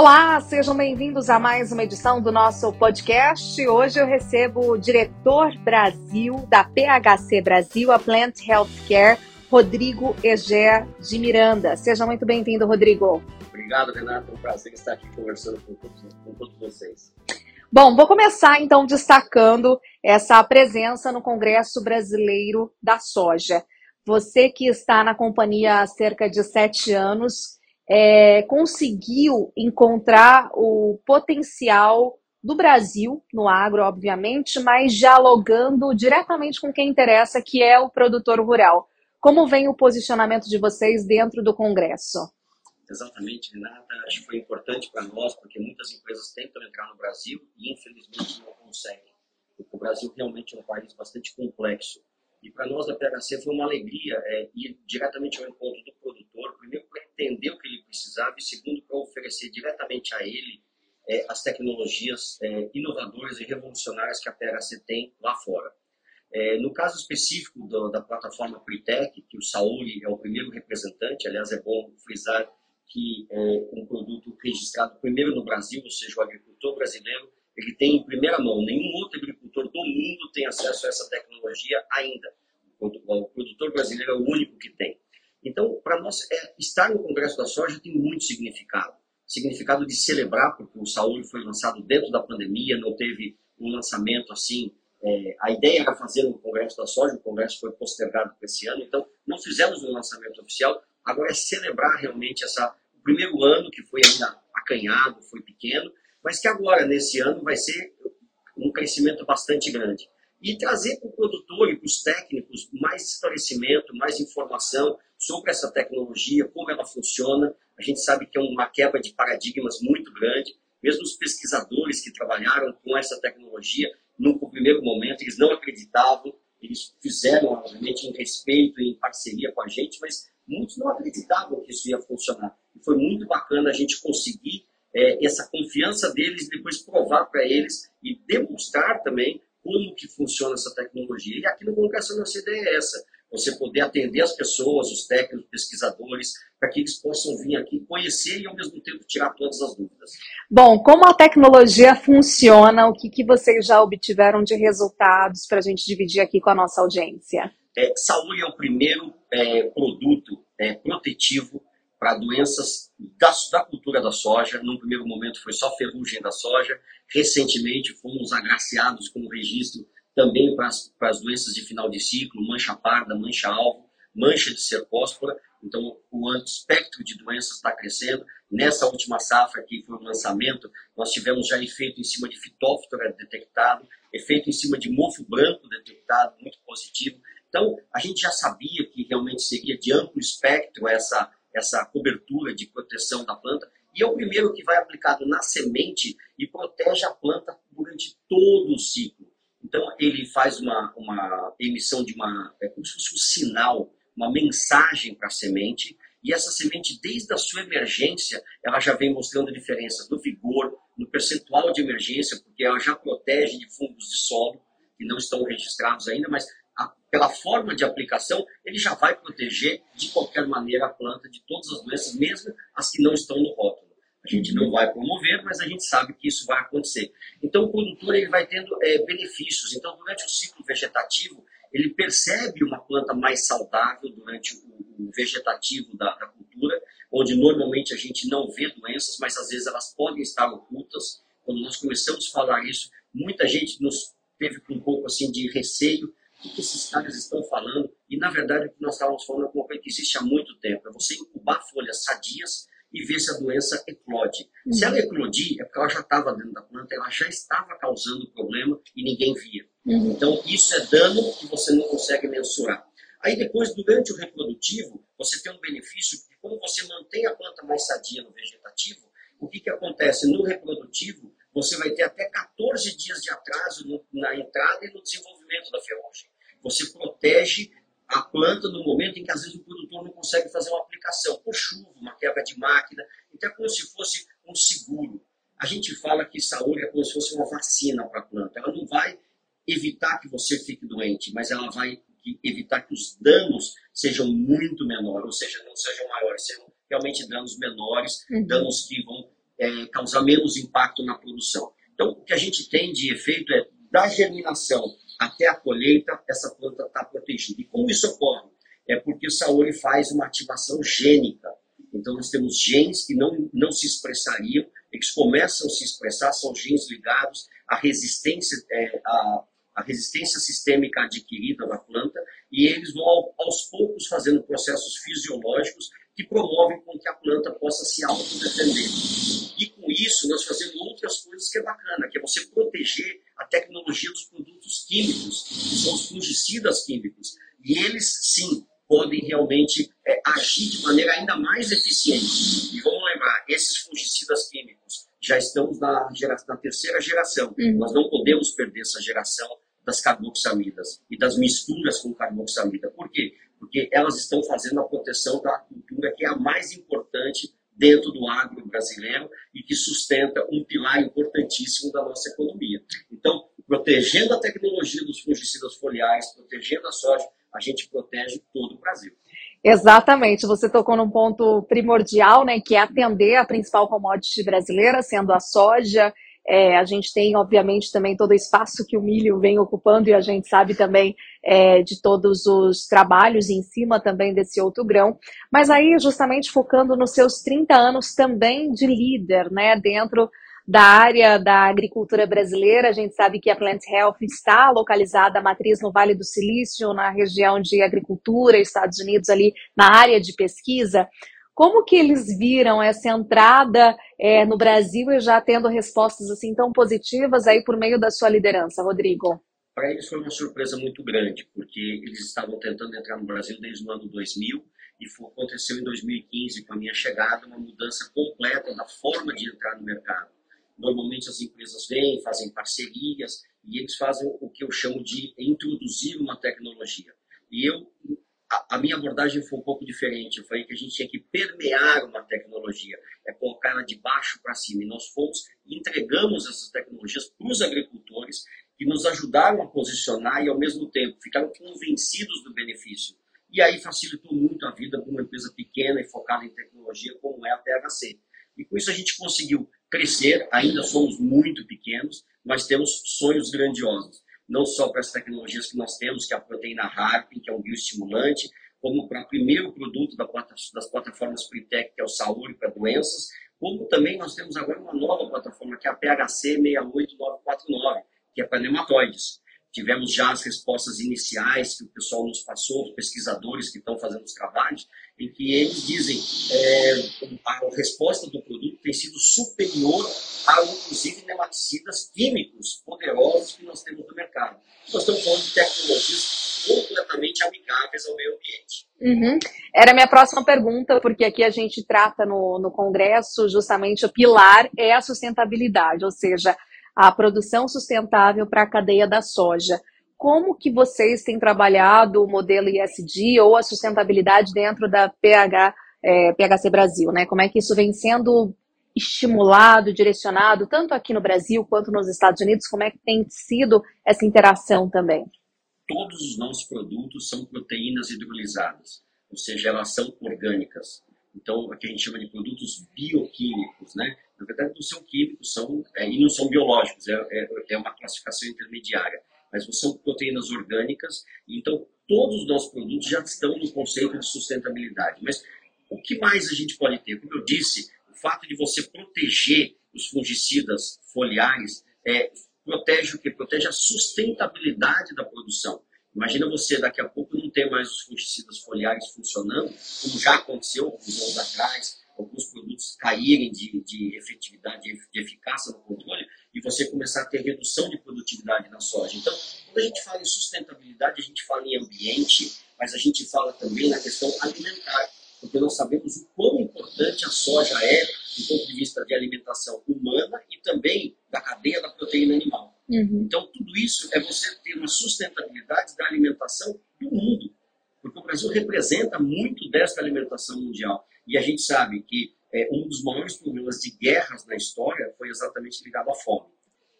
Olá, sejam bem-vindos a mais uma edição do nosso podcast. Hoje eu recebo o diretor Brasil da PHC Brasil, a Plant Healthcare, Rodrigo Eger de Miranda. Seja muito bem-vindo, Rodrigo. Obrigado, Renato. É um prazer estar aqui conversando com todos, com todos vocês. Bom, vou começar então destacando essa presença no Congresso Brasileiro da Soja. Você que está na companhia há cerca de sete anos, é, conseguiu encontrar o potencial do Brasil no agro, obviamente, mas dialogando diretamente com quem interessa, que é o produtor rural. Como vem o posicionamento de vocês dentro do Congresso? Exatamente, Renata. Acho que foi importante para nós, porque muitas empresas tentam entrar no Brasil e, infelizmente, não conseguem. Porque o Brasil realmente é um país bastante complexo. E para nós da PHC foi uma alegria é, ir diretamente ao encontro do produtor, primeiro para entender o que ele precisava e segundo para oferecer diretamente a ele é, as tecnologias é, inovadoras e revolucionárias que a PHC tem lá fora. É, no caso específico do, da plataforma Pretec, que o Saúl é o primeiro representante, aliás é bom frisar que é um produto registrado primeiro no Brasil, ou seja, o agricultor brasileiro, ele tem em primeira mão, nenhum outro agricultor do mundo tem acesso a essa tecnologia ainda. O produtor brasileiro é o único que tem. Então, para nós, é, estar no Congresso da Soja tem muito significado. Significado de celebrar, porque o Saúl foi lançado dentro da pandemia, não teve um lançamento assim. É, a ideia era fazer no Congresso da Soja, o Congresso foi postergado para esse ano, então não fizemos um lançamento oficial, Agora é celebrar realmente essa, o primeiro ano, que foi ainda acanhado, foi pequeno, mas que agora, nesse ano, vai ser um crescimento bastante grande. E trazer para o produtor e para os técnicos mais esclarecimento, mais informação sobre essa tecnologia, como ela funciona. A gente sabe que é uma quebra de paradigmas muito grande. Mesmo os pesquisadores que trabalharam com essa tecnologia, no primeiro momento, eles não acreditavam, eles fizeram, obviamente, em respeito e em parceria com a gente, mas muitos não acreditavam que isso ia funcionar. E foi muito bacana a gente conseguir é, essa confiança deles depois provar para eles e demonstrar também como que funciona essa tecnologia. E aqui no Congresso a nossa ideia é essa, você poder atender as pessoas, os técnicos, pesquisadores, para que eles possam vir aqui conhecer e ao mesmo tempo tirar todas as dúvidas. Bom, como a tecnologia funciona, o que, que vocês já obtiveram de resultados para a gente dividir aqui com a nossa audiência? É, Saúde é o primeiro é, produto é, protetivo para doenças da, da, cultura da soja. Num primeiro momento foi só ferrugem da soja. Recentemente fomos agraciados com o registro também para as doenças de final de ciclo, mancha parda, mancha alvo, mancha de cercóspora. Então o espectro de doenças está crescendo. Nessa última safra que foi o lançamento, nós tivemos já efeito em cima de fitóftora detectado, efeito em cima de mofo branco detectado, muito positivo. Então, a gente já sabia que realmente seria de amplo espectro essa, essa cobertura de proteção da planta, e é o primeiro que vai aplicado na semente e protege a planta durante todo o ciclo. Então, ele faz uma, uma emissão de uma, é como se fosse um sinal, uma mensagem para a semente, e essa semente, desde a sua emergência, ela já vem mostrando diferenças no vigor, no percentual de emergência, porque ela já protege de fungos de solo, que não estão registrados ainda, mas pela forma de aplicação, ele já vai proteger de qualquer maneira a planta de todas as doenças, mesmo as que não estão no rótulo. A gente não vai promover, mas a gente sabe que isso vai acontecer. Então, o produtor ele vai tendo é, benefícios. Então, durante o ciclo vegetativo, ele percebe uma planta mais saudável durante o, vegetativo da, da cultura, onde normalmente a gente não vê doenças, mas às vezes elas podem estar ocultas. Quando nós começamos a falar isso, muita gente nos teve um pouco assim de receio o que esses caras estão falando. E, na verdade, o que nós estávamos falando é uma coisa que existe há muito tempo. É você incubar folhas sadias e ver se a doença eclode. Uhum. Se ela eclodir, é porque ela já estava dentro da planta, ela já estava causando problema e ninguém via. Uhum. Então, isso é dano que você não consegue mensurar. Aí depois, durante o reprodutivo, você tem um benefício, porque como você mantém a planta mais sadia no vegetativo, o que, que acontece? No reprodutivo, você vai ter até 14 dias de atraso no, na entrada e no desenvolvimento da ferrugem. Você protege a planta no momento em que às vezes o produtor não consegue fazer uma aplicação, por chuva, uma quebra de máquina, então é como se fosse um seguro. A gente fala que saúde é como se fosse uma vacina para a planta. Ela não vai evitar que você fique doente, mas ela vai evitar que os danos sejam muito menores, ou seja, não sejam maiores, sejam realmente danos menores, uhum. danos que vão é, causar menos impacto na produção. Então, o que a gente tem de efeito é, da germinação até a colheita, essa planta está protegida. E como isso ocorre? É porque o Saori faz uma ativação gênica. Então, nós temos genes que não, não se expressariam, e que começam a se expressar, são genes ligados à resistência, é, à, à resistência sistêmica adquirida da planta, e eles vão aos poucos fazendo processos fisiológicos que promovem com que a planta possa se autodefender. E com isso nós fazemos outras coisas que é bacana, que é você proteger a tecnologia dos produtos químicos, que são os fungicidas químicos. E eles, sim, podem realmente é, agir de maneira ainda mais eficiente. E vamos lembrar, esses fungicidas químicos já estamos na, na terceira geração. Uhum. Nós não podemos perder essa geração das carboxamidas e das misturas com carboxamida. Por quê? Porque elas estão fazendo a proteção da cultura que é a mais importante dentro do agro brasileiro e que sustenta um pilar importantíssimo da nossa economia. Então, protegendo a tecnologia dos fungicidas foliares, protegendo a soja, a gente protege todo o Brasil. Exatamente, você tocou num ponto primordial, né, que é atender a principal commodity brasileira, sendo a soja, é, a gente tem, obviamente, também todo o espaço que o milho vem ocupando e a gente sabe também é, de todos os trabalhos em cima também desse outro grão. Mas aí, justamente focando nos seus 30 anos também de líder, né, dentro da área da agricultura brasileira. A gente sabe que a Plant Health está localizada, a matriz no Vale do Silício, na região de agricultura, Estados Unidos, ali na área de pesquisa. Como que eles viram essa entrada é, no Brasil e já tendo respostas assim tão positivas aí por meio da sua liderança, Rodrigo? Para eles foi uma surpresa muito grande, porque eles estavam tentando entrar no Brasil desde o ano 2000 e aconteceu em 2015 com a minha chegada uma mudança completa da forma de entrar no mercado. Normalmente as empresas vêm, fazem parcerias e eles fazem o que eu chamo de introduzir uma tecnologia. E eu a, a, minha abordagem foi um pouco diferente. Eu falei que a gente tinha que permear uma tecnologia, é colocar ela de baixo para cima. E nós fomos entregamos essas tecnologias para os agricultores que nos ajudaram a posicionar e, ao mesmo tempo, ficaram convencidos do benefício. E aí facilitou muito a vida para uma empresa pequena e focada em tecnologia como é a THC. E com isso a gente conseguiu crescer, ainda somos muito pequenos, mas temos sonhos grandiosos não só para as tecnologias que nós temos, que é a proteína HARP, que é um bioestimulante, como para o primeiro produto das plataformas Pritec, que é o Saúde para doenças, como também nós temos agora uma nova plataforma, que é a PHC 68949, que é para nematóides. Tivemos já as respostas iniciais que o pessoal nos passou, os pesquisadores que estão fazendo os trabalhos, em que eles dizem é, a resposta do produto tem sido superior a, inclusive, nematicidas químicos poderosos que nós temos no mercado. Nós estamos falando de tecnologias completamente amigáveis ao meio ambiente. Uhum. Era a minha próxima pergunta, porque aqui a gente trata no, no Congresso justamente o pilar é a sustentabilidade, ou seja, a produção sustentável para a cadeia da soja. Como que vocês têm trabalhado o modelo ISD ou a sustentabilidade dentro da PH, é, PHC Brasil? Né? Como é que isso vem sendo estimulado, direcionado, tanto aqui no Brasil quanto nos Estados Unidos? Como é que tem sido essa interação também? Todos os nossos produtos são proteínas hidrolisadas, ou seja, elas são orgânicas. Então, aqui a gente chama de produtos bioquímicos, né? Na verdade, não são químicos, são, é, e não são biológicos, é, é, é uma classificação intermediária. Mas são proteínas orgânicas, então todos os nossos produtos já estão no conceito de sustentabilidade. Mas o que mais a gente pode ter? Como eu disse, o fato de você proteger os fungicidas foliares é, protege o que? Protege a sustentabilidade da produção. Imagina você daqui a pouco não ter mais os fungicidas foliares funcionando, como já aconteceu alguns anos atrás, alguns produtos caírem de, de efetividade, de eficácia no controle, e você começar a ter redução de produtividade na soja. Então, quando a gente fala em sustentabilidade, a gente fala em ambiente, mas a gente fala também na questão alimentar, porque nós sabemos o quão importante a soja é do ponto de vista de alimentação humana e também da cadeia da proteína animal. Uhum. Então, tudo isso é você ter uma sustentabilidade da alimentação do mundo, porque o Brasil representa muito desta alimentação mundial. E a gente sabe que é, um dos maiores problemas de guerras na história foi exatamente ligado à fome.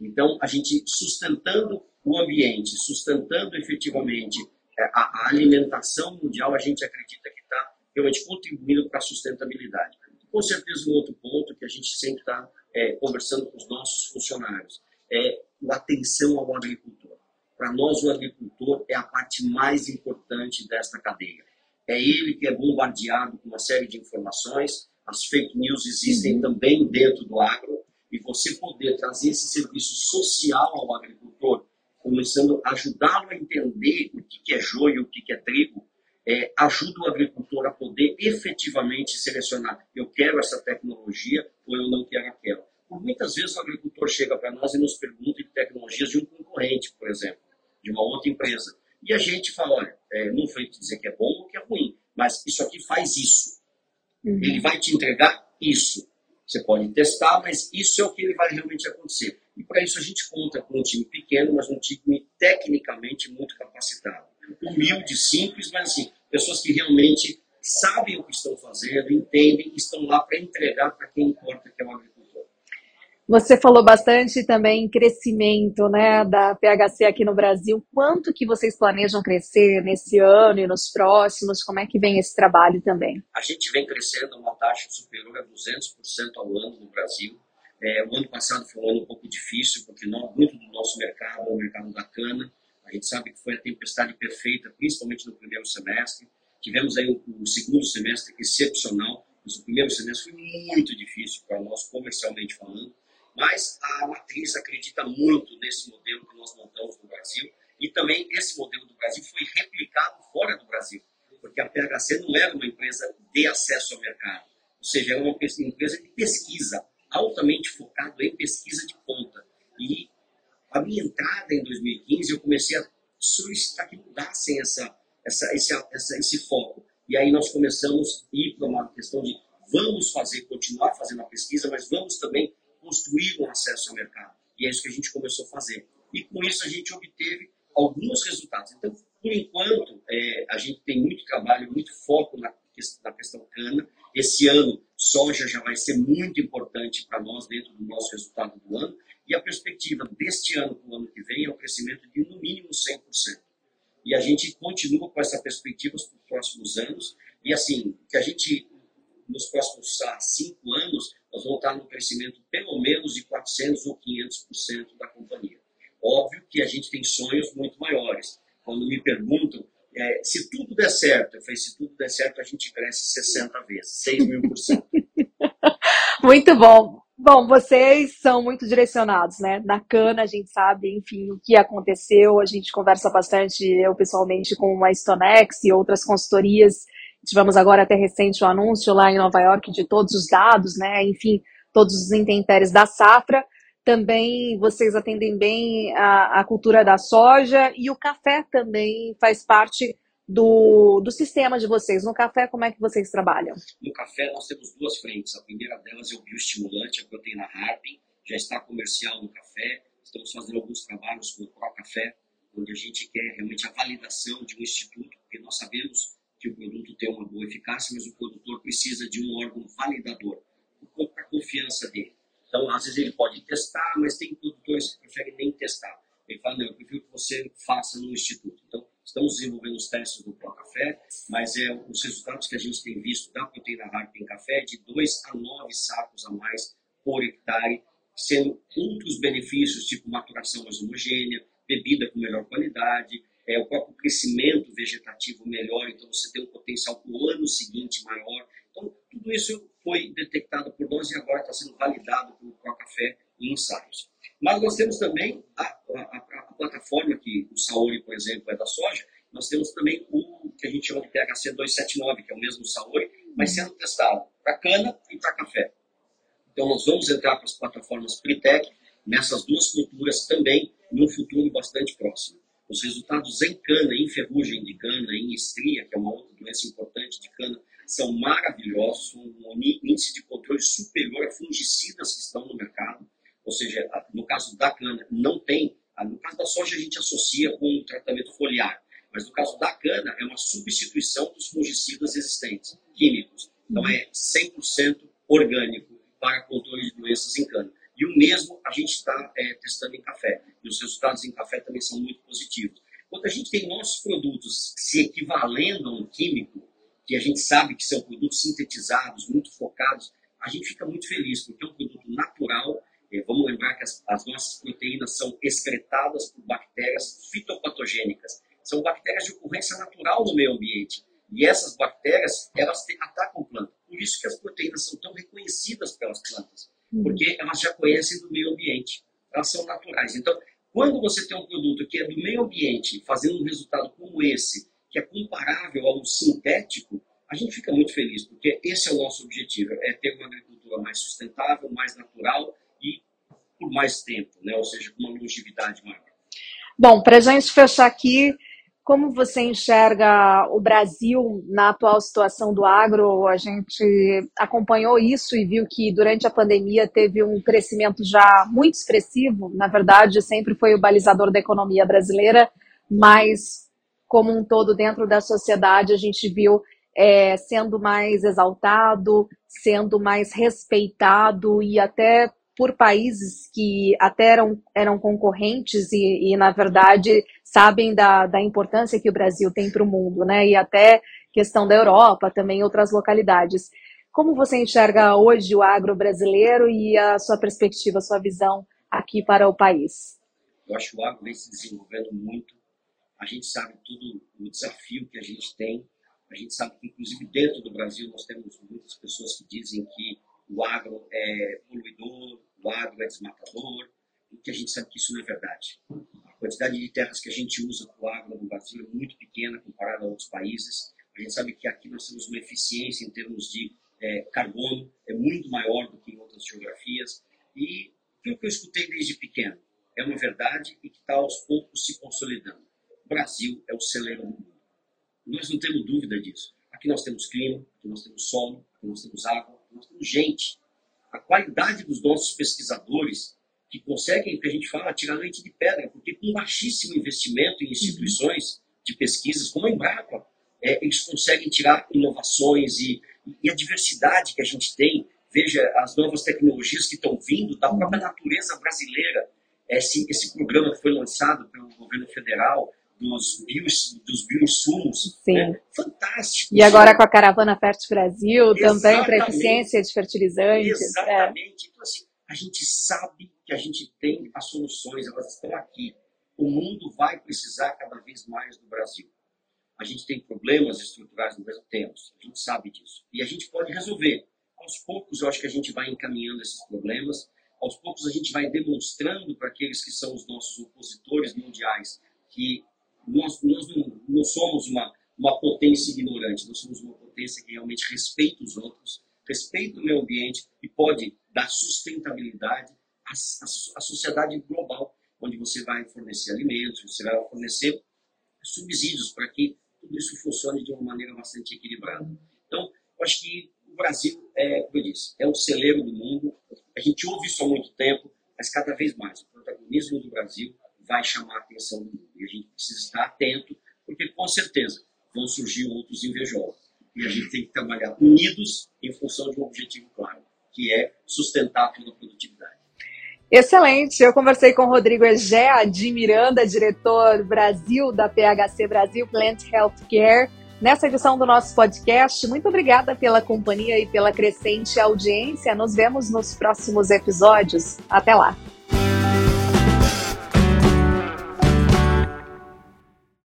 Então, a gente sustentando o ambiente, sustentando efetivamente é, a, a alimentação mundial, a gente acredita que está realmente contribuindo para a sustentabilidade. com certeza, um outro ponto que a gente sempre está é, conversando com os nossos funcionários é a atenção ao agricultor. Para nós, o agricultor é a parte mais importante desta cadeia. É ele que é bombardeado com uma série de informações, as fake news existem uhum. também dentro do agro, e você poder trazer esse serviço social ao agricultor, começando a ajudá-lo a entender o que é joio, o que é trigo, é, ajuda o agricultor a poder efetivamente selecionar: eu quero essa tecnologia ou eu não quero aquela. Por muitas vezes o agricultor chega para nós e nos pergunta de tecnologias de um concorrente, por exemplo, de uma outra empresa. E a gente fala: olha, é, não foi dizer que é bom ou que é ruim, mas isso aqui faz isso. Uhum. Ele vai te entregar isso. Você pode testar, mas isso é o que ele vai realmente acontecer. E para isso a gente conta com um time pequeno, mas um time tecnicamente muito capacitado humilde, simples, mas assim, pessoas que realmente sabem o que estão fazendo, entendem estão lá para entregar para quem importa, que é o agricultor. Você falou bastante também em crescimento né, da PHC aqui no Brasil. Quanto que vocês planejam crescer nesse ano e nos próximos? Como é que vem esse trabalho também? A gente vem crescendo uma taxa superior a 200% ao ano no Brasil. É, o ano passado foi um ano um pouco difícil, porque muito do nosso mercado é o mercado da cana. A gente sabe que foi a tempestade perfeita, principalmente no primeiro semestre. Tivemos aí um, um segundo semestre excepcional, mas o primeiro semestre foi muito difícil para nós, comercialmente falando. Mas a matriz acredita muito nesse modelo que nós montamos no Brasil e também esse modelo do Brasil foi replicado fora do Brasil, porque a PHC não era uma empresa de acesso ao mercado, ou seja, era uma empresa de pesquisa, altamente focado em pesquisa de ponta. E a minha entrada em 2015, eu comecei a solicitar que mudassem essa, essa, esse, essa, esse foco. E aí nós começamos a ir para uma questão de vamos fazer, continuar fazendo a pesquisa, mas vamos também construir um acesso ao mercado. E é isso que a gente começou a fazer. E com isso a gente obteve alguns resultados. Então, por enquanto, é, a gente tem muito trabalho, muito foco na, na questão cana. Esse ano, soja já vai ser muito importante para nós dentro do nosso resultado do ano. E a perspectiva deste ano para o ano que vem é o crescimento de no mínimo 100%. E a gente continua com essa perspectiva para os próximos anos. E assim, que a gente, nos próximos cinco anos, vamos estar no crescimento pelo menos de 400 ou 500% da companhia. Óbvio que a gente tem sonhos muito maiores. Quando me perguntam é, se tudo der certo, eu falei, se tudo der certo, a gente cresce 60 vezes, 6 mil por cento. Muito bom. Bom, vocês são muito direcionados, né? Na cana a gente sabe, enfim, o que aconteceu. A gente conversa bastante, eu pessoalmente, com a Stonex e outras consultorias. Tivemos agora até recente o anúncio lá em Nova York de todos os dados, né? Enfim, todos os intempéries da safra. Também vocês atendem bem a, a cultura da soja e o café também faz parte do, do sistema de vocês. No café, como é que vocês trabalham? No café, nós temos duas frentes. A primeira delas é o bioestimulante, a proteína Harpin, já está comercial no café. Estamos fazendo alguns trabalhos com o Pro Café, onde a gente quer realmente a validação de um instituto, porque nós sabemos que o produto tem uma boa eficácia, mas o produtor precisa de um órgão validador, para a confiança dele. Então, às vezes ele pode testar, mas tem produtores que preferem nem testar. Ele fala, não, eu prefiro que você faça no instituto. Então, Estamos desenvolvendo os testes do Pro Café, mas é os resultados que a gente tem visto da proteína Harp em café de 2 a 9 sacos a mais por hectare, sendo outros benefícios, tipo maturação mais homogênea, bebida com melhor qualidade, é, o próprio crescimento vegetativo melhor, então você tem um potencial para o ano seguinte maior. Então, tudo isso foi detectado por nós e agora está sendo validado pelo Pro Café em ensaios. Mas nós temos também a, a, a plataforma que o Saori, por exemplo, é da soja, nós temos também o que a gente chama de PHC 279, que é o mesmo Saori, mas sendo testado para cana e para café. Então nós vamos entrar para as plataformas Pritec nessas duas culturas também num futuro bastante próximo. Os resultados em cana, em ferrugem de cana, em estria, que é uma outra doença importante de cana, são maravilhosos, um índice de controle superior a fungicidas que estão no mercado. Ou seja, no caso da cana, não tem no caso da soja, a gente associa com o tratamento foliar, mas no caso da cana, é uma substituição dos fungicidas existentes, químicos. Então, é 100% orgânico para controle de doenças em cana. E o mesmo a gente está é, testando em café. E os resultados em café também são muito positivos. Quando a gente tem nossos produtos se equivalendo a um químico, que a gente sabe que são produtos sintetizados, muito focados a gente fica muito feliz, porque é um produto natural. É, vamos lembrar que as, as nossas proteínas são excretadas por bactérias fitopatogênicas. São bactérias de ocorrência natural no meio ambiente. E essas bactérias, elas atacam planta. Por isso que as proteínas são tão reconhecidas pelas plantas. Porque elas já conhecem do meio ambiente. Elas são naturais. Então, quando você tem um produto que é do meio ambiente, fazendo um resultado como esse, que é comparável ao sintético, a gente fica muito feliz, porque esse é o nosso objetivo, é ter uma agricultura mais sustentável, mais natural e por mais tempo, né? ou seja, com uma longevidade maior. Bom, para a gente fechar aqui, como você enxerga o Brasil na atual situação do agro? A gente acompanhou isso e viu que durante a pandemia teve um crescimento já muito expressivo. Na verdade, sempre foi o balizador da economia brasileira, mas como um todo dentro da sociedade a gente viu é, sendo mais exaltado, sendo mais respeitado e até por países que até eram, eram concorrentes e, e, na verdade, sabem da, da importância que o Brasil tem para o mundo, né? E até questão da Europa, também outras localidades. Como você enxerga hoje o agro brasileiro e a sua perspectiva, a sua visão aqui para o país? Eu acho que o agro vem se desenvolvendo muito. A gente sabe tudo o desafio que a gente tem. A gente sabe que, inclusive, dentro do Brasil, nós temos muitas pessoas que dizem que o agro é poluidor, o agro é desmatador, e que a gente sabe que isso não é verdade. A quantidade de terras que a gente usa para o agro no Brasil é muito pequena comparada a outros países. A gente sabe que aqui nós temos uma eficiência em termos de é, carbono, é muito maior do que em outras geografias. E aquilo que eu escutei desde pequeno é uma verdade e que está aos poucos se consolidando. O Brasil é o celeiro do mundo. Nós não temos dúvida disso. Aqui nós temos clima, aqui nós temos solo, aqui nós temos água, aqui nós temos gente qualidade dos nossos pesquisadores que conseguem, que a gente fala, tirar leite de pedra, porque com baixíssimo investimento em instituições de pesquisas, como a Embrapa, é, eles conseguem tirar inovações e, e, a diversidade que a gente tem. Veja as novas tecnologias que estão vindo da própria natureza brasileira. Esse, esse programa que foi lançado pelo governo federal, dos, bio, dos bioinsumos. Sim. Né? Fantástico. E agora com a Caravana Fértil Brasil, Exatamente. também para eficiência de fertilizantes. É. Exatamente. É. Então, assim, a gente sabe que a gente tem as soluções, elas estão aqui. O mundo vai precisar cada vez mais do Brasil. A gente tem problemas estruturais no Brasil? Temos. A gente sabe disso. E a gente pode resolver. Aos poucos, eu acho que a gente vai encaminhando esses problemas. Aos poucos, a gente vai demonstrando para aqueles que são os nossos opositores mundiais que nós, nós não, não somos uma, uma potência ignorante, nós somos uma potência que realmente respeita os outros, respeita o meio ambiente e pode dar sustentabilidade à, à, à sociedade global, onde você vai fornecer alimentos, você vai fornecer subsídios para que tudo isso funcione de uma maneira bastante equilibrada. Então, eu acho que o Brasil, é, como eu disse, é o celeiro do mundo. A gente ouve isso há muito tempo, mas cada vez mais o protagonismo do Brasil vai chamar a atenção do mundo. E a gente precisa estar atento, porque com certeza vão surgir outros invejosos. E a gente tem que trabalhar unidos em função de um objetivo claro, que é sustentar toda a produtividade. Excelente. Eu conversei com o Rodrigo Egea de Miranda, diretor Brasil da PHC Brasil Plant Healthcare, nessa edição do nosso podcast. Muito obrigada pela companhia e pela crescente audiência. Nos vemos nos próximos episódios. Até lá.